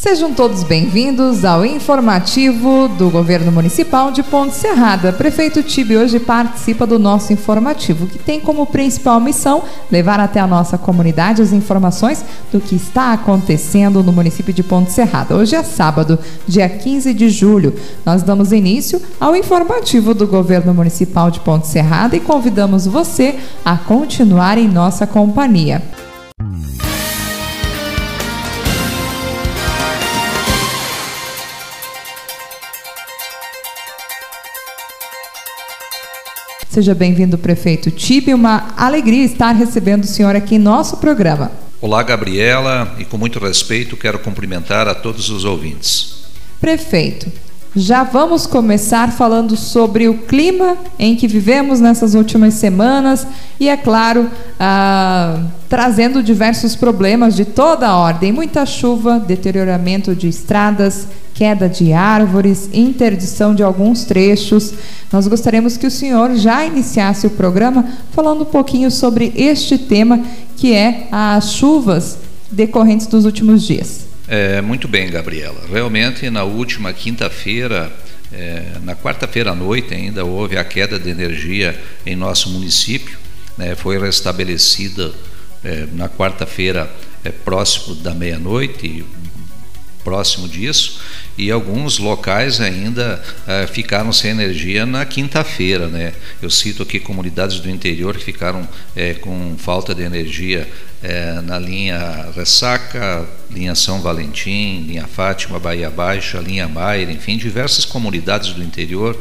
Sejam todos bem-vindos ao informativo do Governo Municipal de Ponte Serrada. Prefeito Tibi hoje participa do nosso informativo, que tem como principal missão levar até a nossa comunidade as informações do que está acontecendo no município de Ponte Serrada. Hoje é sábado, dia 15 de julho. Nós damos início ao informativo do Governo Municipal de Ponte Serrada e convidamos você a continuar em nossa companhia. Seja bem-vindo, prefeito Tibe. Uma alegria estar recebendo o senhor aqui em nosso programa. Olá, Gabriela, e com muito respeito quero cumprimentar a todos os ouvintes. Prefeito, já vamos começar falando sobre o clima em que vivemos nessas últimas semanas e, é claro, ah, trazendo diversos problemas de toda a ordem: muita chuva, deterioramento de estradas, queda de árvores, interdição de alguns trechos. Nós gostaríamos que o senhor já iniciasse o programa falando um pouquinho sobre este tema, que é as chuvas decorrentes dos últimos dias. É, muito bem, Gabriela. Realmente, na última quinta-feira, é, na quarta-feira à noite ainda, houve a queda de energia em nosso município. Né, foi restabelecida é, na quarta-feira, é, próximo da meia-noite, próximo disso e alguns locais ainda uh, ficaram sem energia na quinta-feira, né? Eu cito aqui comunidades do interior que ficaram é, com falta de energia é, na linha Ressaca, linha São Valentim, linha Fátima, Bahia Baixa, linha Maier, enfim, diversas comunidades do interior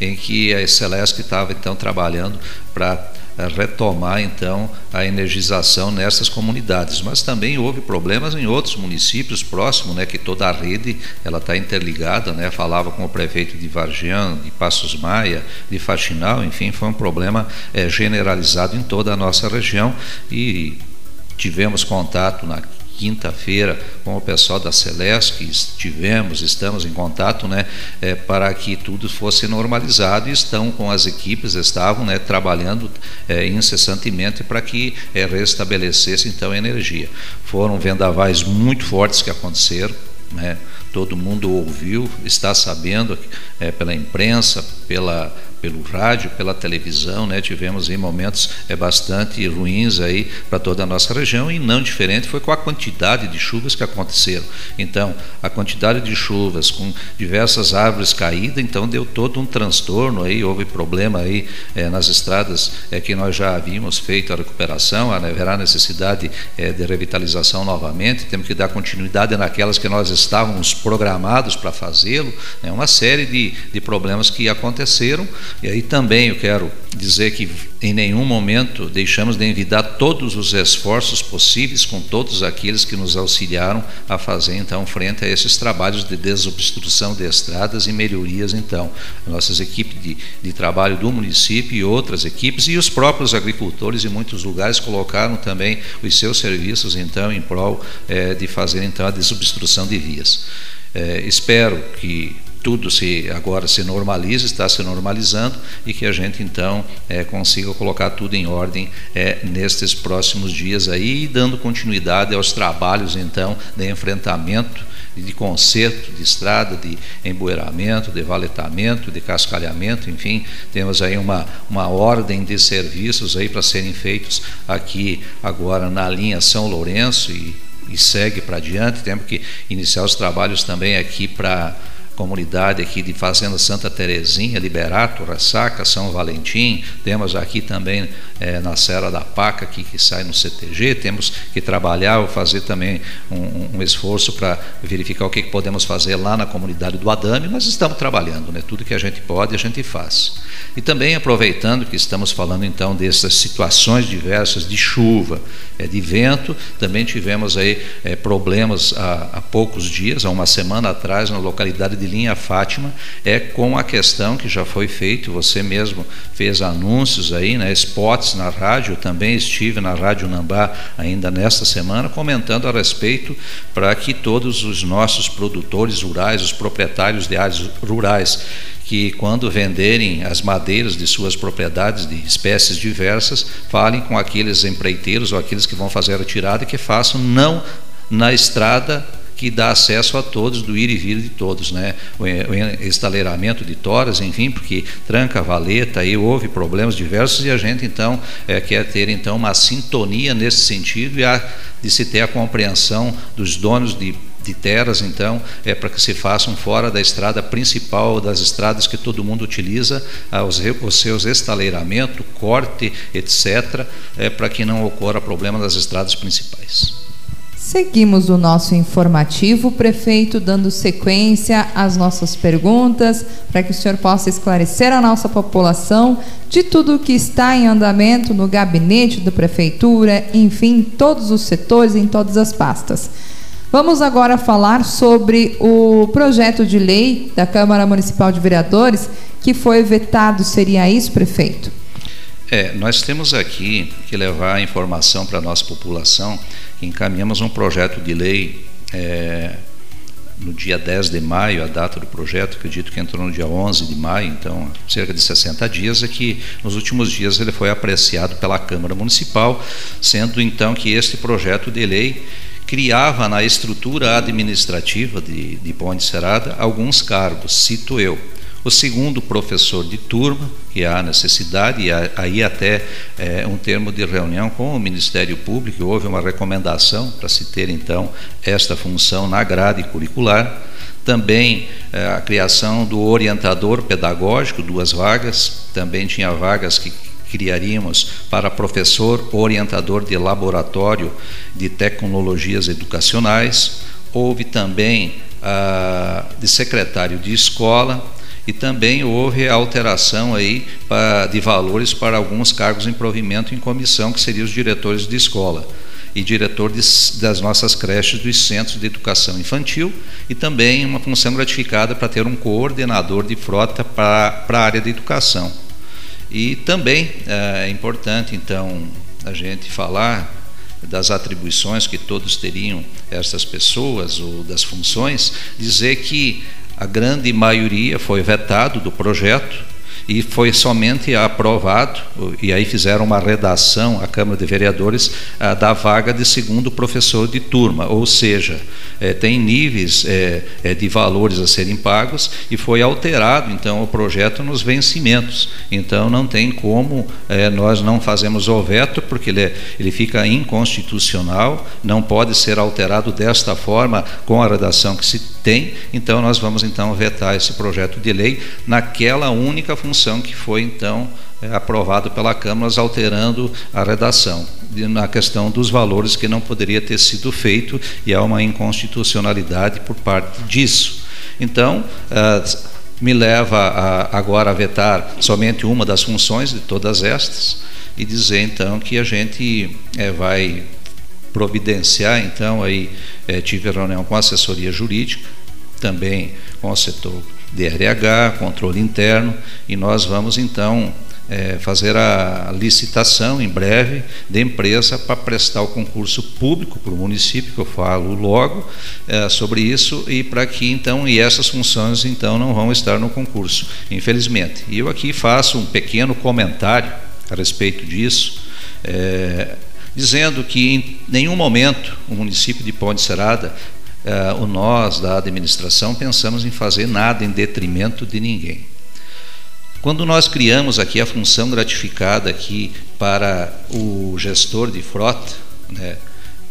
em que a Celeste estava então trabalhando para retomar então a energização nessas comunidades, mas também houve problemas em outros municípios próximos, né, que toda a rede ela está interligada, né, falava com o prefeito de Vargian, de Passos Maia, de Faxinal, enfim, foi um problema é, generalizado em toda a nossa região. E tivemos contato na quinta-feira com o pessoal da Celeste, que estivemos, estamos em contato, né, é, para que tudo fosse normalizado e estão com as equipes, estavam né, trabalhando é, incessantemente para que é, restabelecesse então a energia. Foram vendavais muito fortes que aconteceram, né, todo mundo ouviu, está sabendo é, pela imprensa, pela pelo rádio, pela televisão, né? Tivemos em momentos é, bastante ruins aí para toda a nossa região e não diferente foi com a quantidade de chuvas que aconteceram. Então, a quantidade de chuvas com diversas árvores caídas, então deu todo um transtorno aí, houve problema aí é, nas estradas é, que nós já havíamos feito a recuperação, haverá necessidade é, de revitalização novamente, temos que dar continuidade naquelas que nós estávamos programados para fazê-lo, né? uma série de, de problemas que aconteceram e aí também eu quero dizer que em nenhum momento deixamos de envidar todos os esforços possíveis com todos aqueles que nos auxiliaram a fazer então frente a esses trabalhos de desobstrução de estradas e melhorias então nossas equipes de, de trabalho do município e outras equipes e os próprios agricultores em muitos lugares colocaram também os seus serviços então em prol é, de fazer então a desobstrução de vias. É, espero que tudo se agora se normaliza, está se normalizando e que a gente então é, consiga colocar tudo em ordem é, nestes próximos dias aí, dando continuidade aos trabalhos então de enfrentamento de conserto de estrada, de emboeiramento, de valetamento, de cascalhamento, enfim, temos aí uma, uma ordem de serviços aí para serem feitos aqui agora na linha São Lourenço e, e segue para adiante, temos que iniciar os trabalhos também aqui para comunidade aqui de Fazenda Santa Terezinha, Liberato, Ressaca, São Valentim, temos aqui também é, na Serra da Paca, aqui, que sai no CTG, temos que trabalhar ou fazer também um, um esforço para verificar o que, que, podemos fazer lá na comunidade do Adame, nós estamos trabalhando, né? tudo que a gente pode a gente faz. E também aproveitando que estamos falando então dessas situações diversas de chuva, é, de vento, também tivemos aí é, problemas há, há poucos dias, há uma semana atrás, na localidade de linha Fátima é com a questão que já foi feito, você mesmo fez anúncios aí, né, spots na rádio, também estive na Rádio Nambá ainda nesta semana comentando a respeito para que todos os nossos produtores rurais, os proprietários de áreas rurais que quando venderem as madeiras de suas propriedades de espécies diversas, falem com aqueles empreiteiros ou aqueles que vão fazer a retirada que façam não na estrada que dá acesso a todos, do ir e vir de todos, né? O estaleiramento de toras, enfim, porque tranca a valeta, aí houve problemas diversos e a gente então é, quer ter então uma sintonia nesse sentido e a, de se ter a compreensão dos donos de de terras, então, é para que se façam fora da estrada principal, das estradas que todo mundo utiliza, ah, os, seus estaleiramento, corte, etc., é, para que não ocorra problema das estradas principais. Seguimos o nosso informativo, prefeito, dando sequência às nossas perguntas, para que o senhor possa esclarecer a nossa população de tudo o que está em andamento no gabinete da prefeitura, enfim, todos os setores, em todas as pastas. Vamos agora falar sobre o projeto de lei da Câmara Municipal de Vereadores que foi vetado. Seria isso, prefeito? É, nós temos aqui que levar a informação para a nossa população que encaminhamos um projeto de lei é, no dia 10 de maio, a data do projeto, acredito que entrou no dia 11 de maio, então cerca de 60 dias, é que nos últimos dias ele foi apreciado pela Câmara Municipal, sendo então que este projeto de lei criava na estrutura administrativa de, de Ponte Serada alguns cargos, cito eu. O segundo, professor de turma, que há necessidade, e aí até é, um termo de reunião com o Ministério Público, houve uma recomendação para se ter então esta função na grade curricular. Também é, a criação do orientador pedagógico, duas vagas, também tinha vagas que criaríamos para professor orientador de laboratório de tecnologias educacionais. Houve também ah, de secretário de escola e também houve alteração aí de valores para alguns cargos em provimento em comissão, que seriam os diretores de escola e diretor de, das nossas creches dos centros de educação infantil e também uma função gratificada para ter um coordenador de frota para, para a área de educação. E também é, é importante, então, a gente falar das atribuições que todos teriam essas pessoas ou das funções, dizer que a grande maioria foi vetado do projeto e foi somente aprovado, e aí fizeram uma redação, a Câmara de Vereadores, da vaga de segundo professor de turma, ou seja, é, tem níveis é, é, de valores a serem pagos e foi alterado, então, o projeto nos vencimentos. Então, não tem como nós não fazemos o veto, porque ele, ele fica inconstitucional, não pode ser alterado desta forma com a redação que se tem, então nós vamos então vetar esse projeto de lei naquela única função que foi então é, aprovado pela Câmara, alterando a redação na questão dos valores que não poderia ter sido feito e há uma inconstitucionalidade por parte disso. Então, uh, me leva a, agora a vetar somente uma das funções de todas estas e dizer então que a gente é, vai providenciar então aí é, tive reunião com a assessoria jurídica também com o setor de RH, controle interno, e nós vamos então é, fazer a licitação em breve de empresa para prestar o concurso público para o município, que eu falo logo é, sobre isso, e para que então, e essas funções então não vão estar no concurso, infelizmente. E eu aqui faço um pequeno comentário a respeito disso, é, dizendo que em nenhum momento o município de Ponte Serada uh, o nós da administração pensamos em fazer nada em detrimento de ninguém. Quando nós criamos aqui a função gratificada aqui para o gestor de frota né,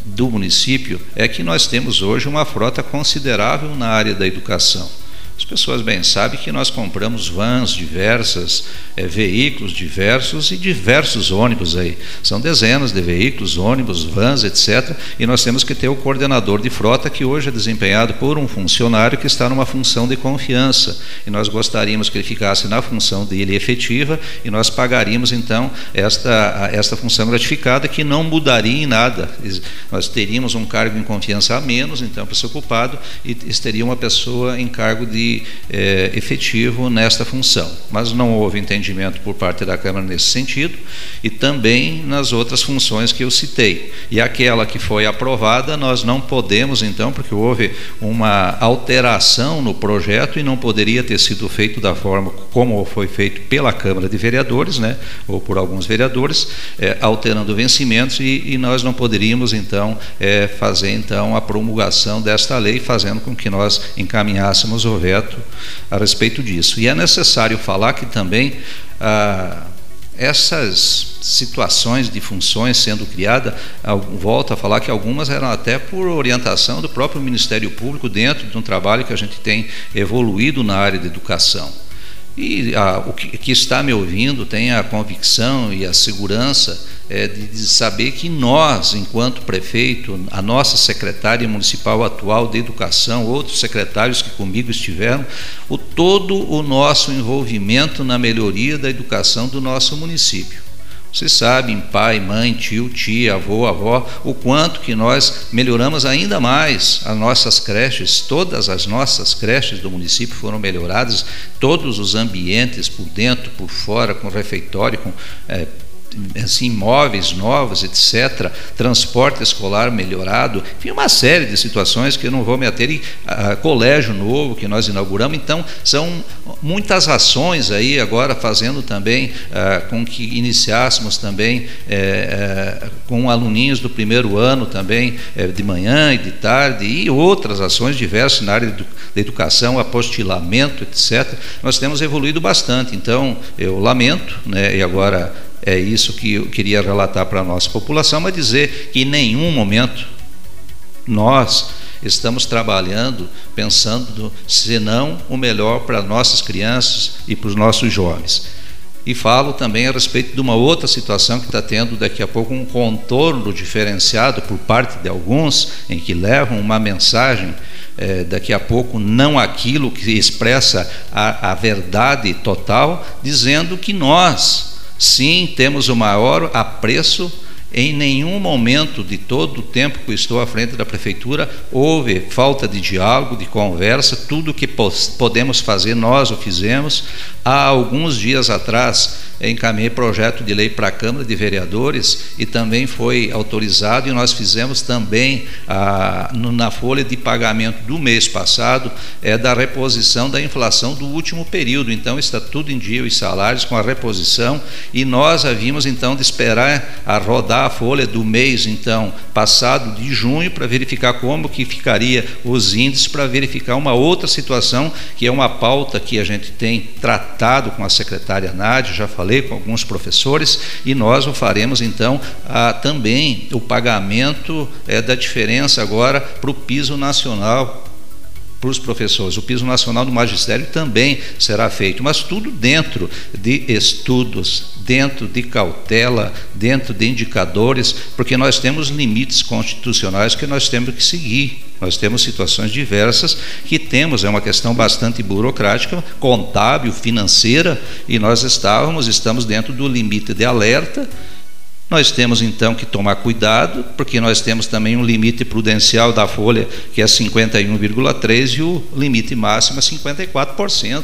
do município, é que nós temos hoje uma frota considerável na área da educação. As pessoas bem sabem que nós compramos vans diversas, é, veículos diversos e diversos ônibus aí. São dezenas de veículos, ônibus, vans, etc. E nós temos que ter o coordenador de frota que hoje é desempenhado por um funcionário que está numa função de confiança. E nós gostaríamos que ele ficasse na função dele efetiva e nós pagaríamos então esta, esta função gratificada que não mudaria em nada. Nós teríamos um cargo em confiança a menos, então, para ser ocupado, e teria uma pessoa em cargo de é, efetivo nesta função. Mas não houve entendimento por parte da Câmara nesse sentido e também nas outras funções que eu citei. E aquela que foi aprovada, nós não podemos, então, porque houve uma alteração no projeto e não poderia ter sido feito da forma como foi feito pela Câmara de Vereadores, né, ou por alguns vereadores, é, alterando vencimentos e, e, nós não poderíamos, então, é, fazer então a promulgação desta lei, fazendo com que nós encaminhássemos o veto a respeito disso. E é necessário falar que também. Ah, essas situações de funções sendo criadas, volto a falar que algumas eram até por orientação do próprio Ministério Público dentro de um trabalho que a gente tem evoluído na área de educação. E a, o que, que, está me ouvindo tem a convicção e a segurança é, de, de, saber que nós, enquanto prefeito, a nossa secretária municipal atual de educação, outros secretários que comigo estiveram, o todo o nosso envolvimento na melhoria da educação do nosso município. Vocês sabem, pai, mãe, tio, tia, avô, avó, o quanto que nós melhoramos ainda mais as nossas creches, todas as nossas creches do município foram melhoradas, todos os ambientes por dentro, por fora, com refeitório, com é, assim, imóveis novos, etc., transporte escolar melhorado, enfim, uma série de situações que eu não vou me ater, e a, colégio novo que nós inauguramos, então são muitas ações aí agora fazendo também ah, com que iniciássemos também é, com aluninhos do primeiro ano também, é, de manhã e de tarde, e outras ações diversas na área da educação, apostilamento, etc., nós temos evoluído bastante, então eu lamento, né, e agora é isso que eu queria relatar para a nossa população, mas dizer que em nenhum momento nós estamos trabalhando pensando senão o melhor para nossas crianças e para os nossos jovens. E falo também a respeito de uma outra situação que está tendo daqui a pouco um contorno diferenciado por parte de alguns, em que levam uma mensagem é, daqui a pouco não aquilo que expressa a, a verdade total, dizendo que nós Sim, temos o maior apreço. Em nenhum momento de todo o tempo que estou à frente da prefeitura houve falta de diálogo, de conversa. Tudo que podemos fazer, nós o fizemos. Há alguns dias atrás, encaminhei projeto de lei para a Câmara de Vereadores e também foi autorizado, e nós fizemos também a, no, na folha de pagamento do mês passado é da reposição da inflação do último período. Então está tudo em dia os salários com a reposição e nós havíamos então de esperar a rodar a folha do mês então passado de junho para verificar como que ficaria os índices para verificar uma outra situação que é uma pauta que a gente tem tratado com a secretária Nádia, já falei com alguns professores, e nós o faremos então a, também o pagamento é, da diferença agora para o piso nacional para os professores. O piso nacional do magistério também será feito, mas tudo dentro de estudos, dentro de cautela, dentro de indicadores, porque nós temos limites constitucionais que nós temos que seguir. Nós temos situações diversas que temos, é uma questão bastante burocrática, contábil, financeira, e nós estávamos, estamos dentro do limite de alerta nós temos então que tomar cuidado, porque nós temos também um limite prudencial da folha, que é 51,3%, e o limite máximo é 54%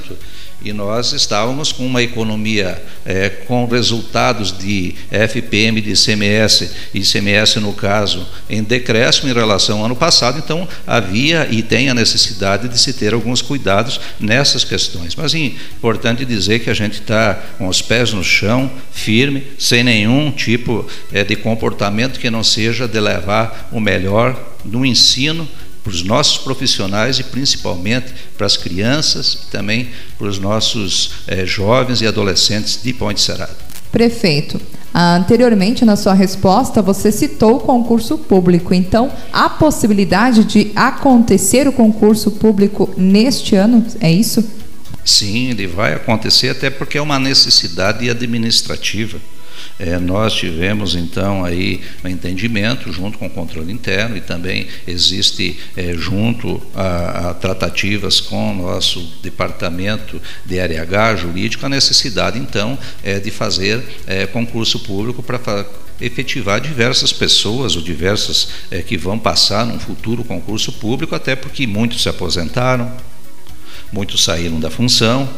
e nós estávamos com uma economia é, com resultados de FPM de ICMS e ICMS no caso em decréscimo em relação ao ano passado, então havia e tem a necessidade de se ter alguns cuidados nessas questões. Mas é importante dizer que a gente está com os pés no chão, firme, sem nenhum tipo é, de comportamento que não seja de levar o melhor no ensino para os nossos profissionais e principalmente para as crianças e também para os nossos eh, jovens e adolescentes de Ponte Serrada. Prefeito, anteriormente na sua resposta você citou o concurso público, então há possibilidade de acontecer o concurso público neste ano, é isso? Sim, ele vai acontecer até porque é uma necessidade administrativa. É, nós tivemos então aí um entendimento junto com o controle interno e também existe é, junto a, a, tratativas com o nosso departamento de RH jurídico a necessidade então é, de fazer é, concurso público para efetivar diversas pessoas ou diversas é, que vão passar num futuro concurso público, até porque muitos se aposentaram, muitos saíram da função,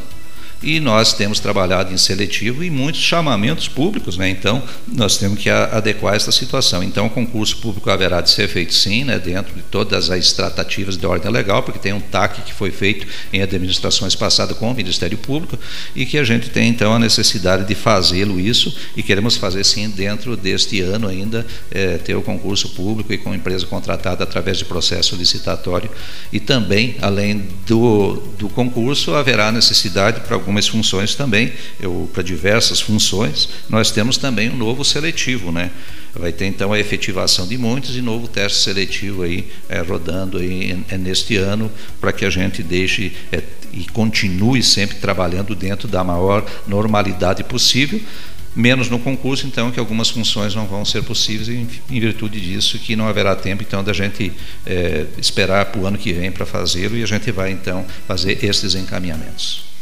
e nós temos trabalhado em seletivo e muitos chamamentos públicos, né? Então, nós temos que adequar essa situação. Então, o concurso público haverá de ser feito sim, né, dentro de todas as tratativas de ordem legal, porque tem um TAC que foi feito em administrações passadas com o Ministério Público e que a gente tem então a necessidade de fazê-lo isso e queremos fazer sim dentro deste ano ainda é, ter o concurso público e com empresa contratada através de processo licitatório e também além do, do concurso haverá necessidade para algumas algumas funções também, para diversas funções, nós temos também um novo seletivo, né? Vai ter então a efetivação de muitos e novo teste seletivo aí é, rodando aí é, neste ano para que a gente deixe é, e continue sempre trabalhando dentro da maior normalidade possível menos no concurso, então, que algumas funções não vão ser possíveis em, em virtude disso, que não haverá tempo, então, da gente é, esperar para o ano que vem para fazê-lo e a gente vai, então, fazer esses encaminhamentos.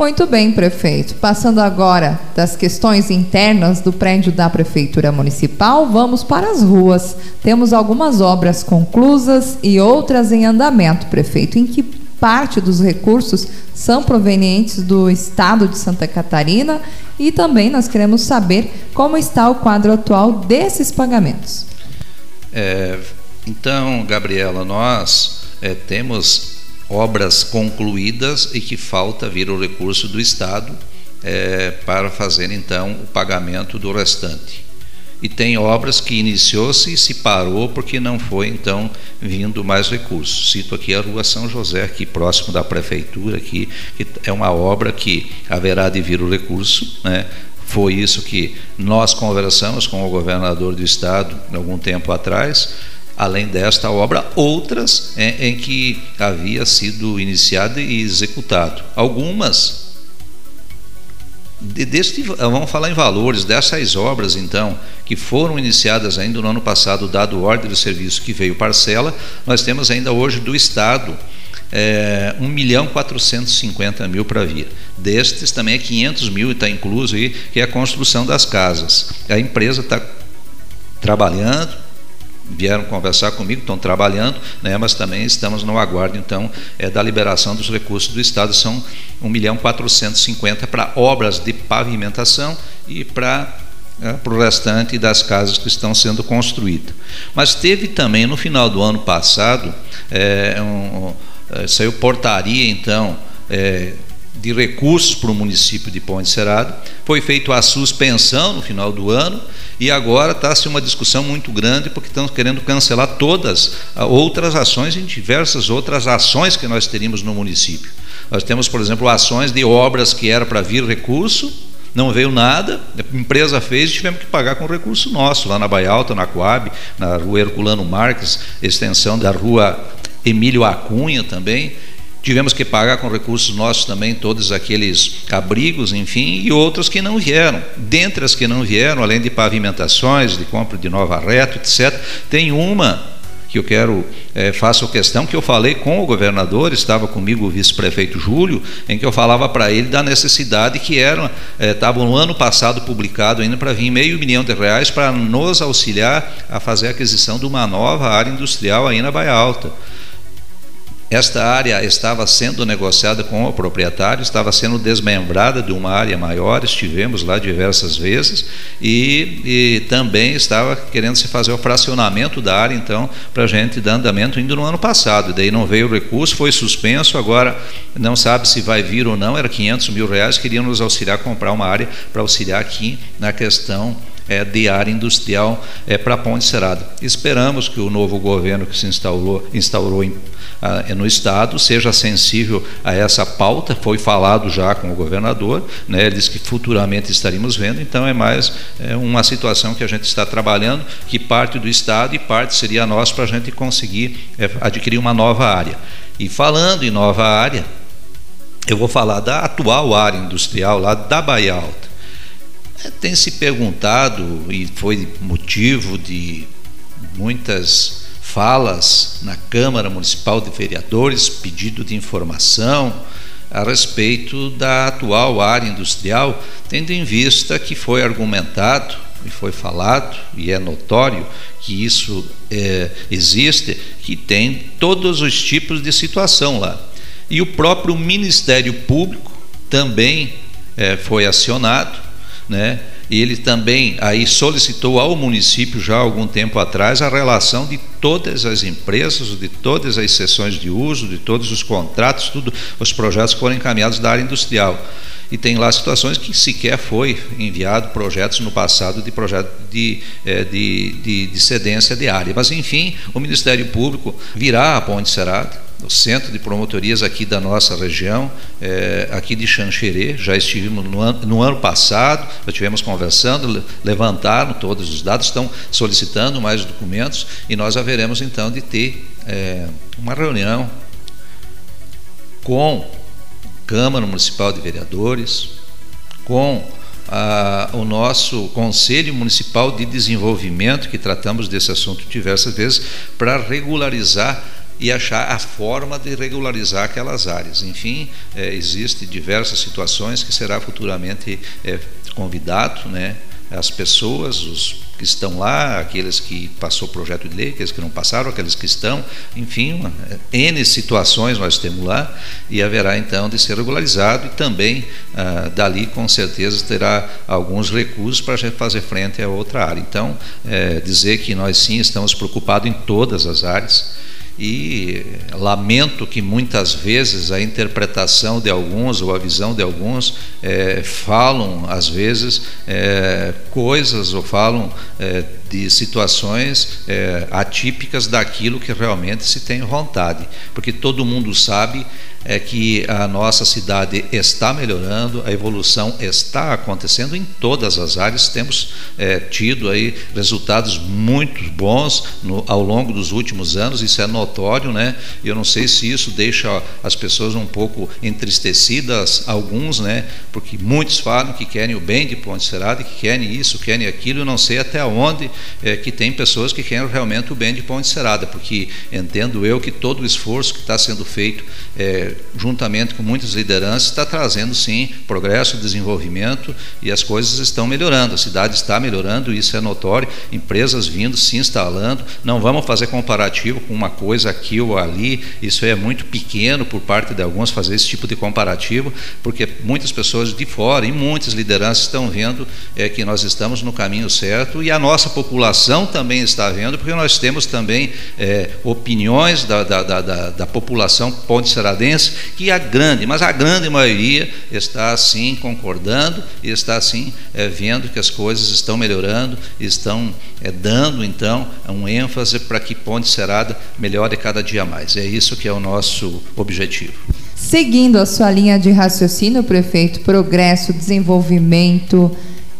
Muito bem, prefeito. Passando agora das questões internas do prédio da Prefeitura Municipal, vamos para as ruas. Temos algumas obras conclusas e outras em andamento, prefeito. Em que parte dos recursos são provenientes do Estado de Santa Catarina? E também nós queremos saber como está o quadro atual desses pagamentos. É, então, Gabriela, nós é, temos obras concluídas e que falta vir o recurso do Estado é, para fazer então o pagamento do restante. E tem obras que iniciou-se e se parou porque não foi então vindo mais recursos. Cito aqui a Rua São José, aqui próximo da prefeitura, aqui, que é uma obra que haverá de vir o recurso, né? Foi isso que nós conversamos com o governador do estado algum tempo atrás além desta obra, outras em, em que havia sido iniciado e executado. Algumas deste, vamos falar em valores dessas obras, então, que foram iniciadas ainda no ano passado, dado ordem de serviço que veio parcela, nós temos ainda hoje do Estado é, 1 milhão 450 mil para vir. Destes também é 500 mil, está incluso aí, que é a construção das casas. A empresa está trabalhando, vieram conversar comigo, estão trabalhando, né, mas também estamos no aguardo, então, é, da liberação dos recursos do Estado, são 1 milhão 450 para obras de pavimentação e para é, para o restante das casas que estão sendo construídas. Mas teve também, no final do ano passado, é, um, é, saiu portaria, então, é, de recursos para o município de Ponte Serado. Foi feita a suspensão no final do ano e agora está-se uma discussão muito grande porque estão querendo cancelar todas outras ações e diversas outras ações que nós teríamos no município. Nós temos, por exemplo, ações de obras que era para vir recurso, não veio nada, a empresa fez e tivemos que pagar com recurso nosso, lá na Baia Alta, na Coab, na rua Herculano Marques, extensão da rua Emílio Acunha também. Tivemos que pagar com recursos nossos também todos aqueles abrigos, enfim, e outros que não vieram. Dentre as que não vieram, além de pavimentações, de compra de nova reta, etc., tem uma que eu quero, é, faço questão, que eu falei com o governador, estava comigo o vice-prefeito Júlio, em que eu falava para ele da necessidade que era, estava é, no ano passado publicado ainda para vir meio milhão de reais para nos auxiliar a fazer a aquisição de uma nova área industrial aí na Baia Alta. Esta área estava sendo negociada com o proprietário, estava sendo desmembrada de uma área maior, estivemos lá diversas vezes, e, e também estava querendo se fazer o fracionamento da área, então, para a gente dar andamento ainda no ano passado. Daí não veio o recurso, foi suspenso, agora não sabe se vai vir ou não, era 500 mil reais, queriam nos auxiliar a comprar uma área para auxiliar aqui na questão é, de área industrial é, para Ponte Serada. Esperamos que o novo governo que se instaurou, instaurou em ah, no Estado seja sensível a essa pauta. Foi falado já com o governador, né, ele disse que futuramente estaríamos vendo, então é mais é uma situação que a gente está trabalhando, que parte do Estado e parte seria nossa para a gente conseguir é, adquirir uma nova área. E falando em nova área, eu vou falar da atual área industrial lá da Bahia Alta. É, tem se perguntado, e foi motivo de muitas falas na Câmara Municipal de Vereadores, pedido de informação a respeito da atual área industrial, tendo em vista que foi argumentado e foi falado, e é notório que isso é, existe, que tem todos os tipos de situação lá. E o próprio Ministério Público também é, foi acionado, né? E ele também aí solicitou ao município já há algum tempo atrás a relação de todas as empresas, de todas as sessões de uso, de todos os contratos, tudo os projetos foram encaminhados da área industrial. E tem lá situações que sequer foi enviado projetos no passado de projeto de, é, de, de, de cedência de área. Mas, enfim, o Ministério Público virá a Ponte Serada, no centro de promotorias aqui da nossa região, é, aqui de Xanxerê. Já estivemos no ano, no ano passado, já estivemos conversando, levantaram todos os dados, estão solicitando mais documentos e nós haveremos então de ter é, uma reunião com Câmara Municipal de Vereadores, com a, o nosso Conselho Municipal de Desenvolvimento, que tratamos desse assunto diversas vezes, para regularizar e achar a forma de regularizar aquelas áreas. Enfim, é, existem diversas situações que será futuramente é, convidado, né, as pessoas, os que estão lá, aqueles que passou o projeto de lei, aqueles que não passaram, aqueles que estão, enfim, uma, N situações nós temos lá, e haverá então de ser regularizado e também ah, dali com certeza terá alguns recursos para fazer frente a outra área. Então, é, dizer que nós sim estamos preocupados em todas as áreas, e lamento que muitas vezes a interpretação de alguns ou a visão de alguns é, falam, às vezes, é, coisas ou falam é, de situações atípicas daquilo que realmente se tem vontade, porque todo mundo sabe é que a nossa cidade está melhorando, a evolução está acontecendo em todas as áreas. Temos é, tido aí resultados muito bons no, ao longo dos últimos anos, isso é notório, né? Eu não sei se isso deixa as pessoas um pouco entristecidas, alguns, né? Porque muitos falam que querem o bem de Ponte Serada, que querem isso, querem aquilo. Eu não sei até onde é, que tem pessoas que querem realmente o bem de Ponte Serada, porque entendo eu que todo o esforço que está sendo feito é, juntamente com muitas lideranças, está trazendo sim progresso, desenvolvimento e as coisas estão melhorando. A cidade está melhorando, isso é notório. Empresas vindo, se instalando. Não vamos fazer comparativo com uma coisa aqui ou ali. Isso é muito pequeno por parte de alguns fazer esse tipo de comparativo, porque muitas pessoas de fora e muitas lideranças estão vendo é, que nós estamos no caminho certo e a nossa população também está vendo, porque nós temos também é, opiniões da, da, da, da população que a grande, mas a grande maioria está assim concordando e está assim é, vendo que as coisas estão melhorando, estão é, dando então um ênfase para que Ponte Serada melhore cada dia mais. É isso que é o nosso objetivo. Seguindo a sua linha de raciocínio, prefeito, progresso, desenvolvimento,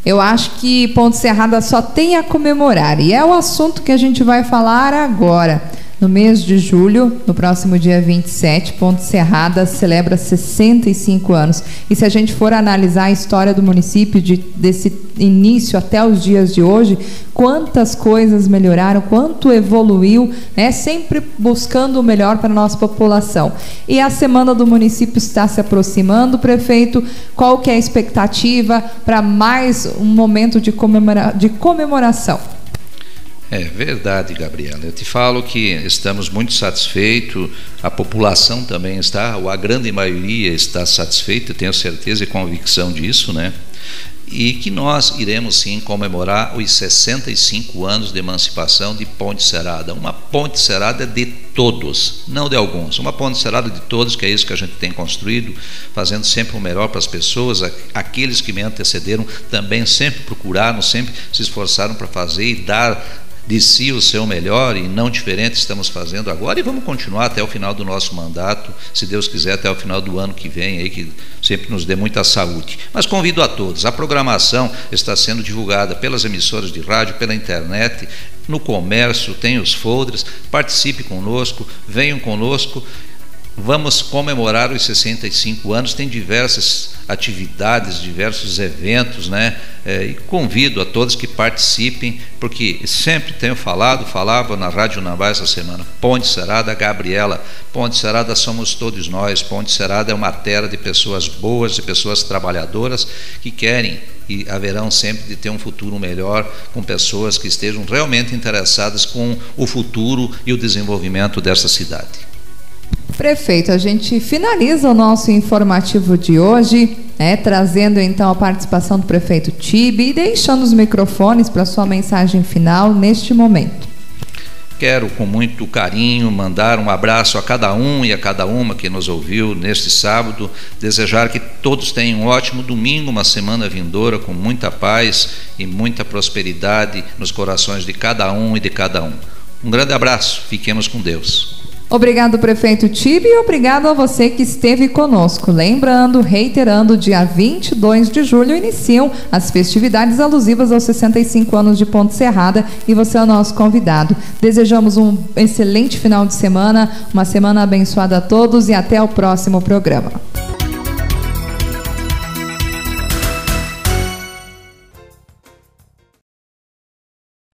eu acho que Ponte Serrada só tem a comemorar e é o assunto que a gente vai falar agora. No mês de julho, no próximo dia 27, Ponte Serrada celebra 65 anos. E se a gente for analisar a história do município de, desse início até os dias de hoje, quantas coisas melhoraram, quanto evoluiu, né? sempre buscando o melhor para a nossa população. E a semana do município está se aproximando, prefeito, qual que é a expectativa para mais um momento de, comemora de comemoração? É verdade, Gabriela. Eu te falo que estamos muito satisfeitos, a população também está, ou a grande maioria está satisfeita, tenho certeza e convicção disso, né? E que nós iremos sim comemorar os 65 anos de emancipação de Ponte Serada. Uma Ponte Serada de todos, não de alguns. Uma Ponte Serada de todos, que é isso que a gente tem construído, fazendo sempre o melhor para as pessoas. Aqueles que me antecederam também sempre procuraram, sempre se esforçaram para fazer e dar de si o seu melhor e não diferente estamos fazendo agora e vamos continuar até o final do nosso mandato, se Deus quiser, até o final do ano que vem, aí, que sempre nos dê muita saúde. Mas convido a todos, a programação está sendo divulgada pelas emissoras de rádio, pela internet, no comércio, tem os folders, participe conosco, venham conosco Vamos comemorar os 65 anos, tem diversas atividades, diversos eventos, né? É, e convido a todos que participem, porque sempre tenho falado, falava na Rádio Nambá essa semana, Ponte Serada, Gabriela, Ponte Serada somos todos nós, Ponte Serada é uma terra de pessoas boas, de pessoas trabalhadoras que querem e haverão sempre de ter um futuro melhor com pessoas que estejam realmente interessadas com o futuro e o desenvolvimento dessa cidade. Prefeito, a gente finaliza o nosso informativo de hoje, né, trazendo então a participação do prefeito Tibe e deixando os microfones para sua mensagem final neste momento. Quero com muito carinho mandar um abraço a cada um e a cada uma que nos ouviu neste sábado, desejar que todos tenham um ótimo domingo, uma semana vindoura com muita paz e muita prosperidade nos corações de cada um e de cada um. Um grande abraço, fiquemos com Deus. Obrigado, prefeito Tibe, e obrigado a você que esteve conosco. Lembrando, reiterando, dia 22 de julho iniciam as festividades alusivas aos 65 anos de Ponte Serrada e você é o nosso convidado. Desejamos um excelente final de semana, uma semana abençoada a todos e até o próximo programa.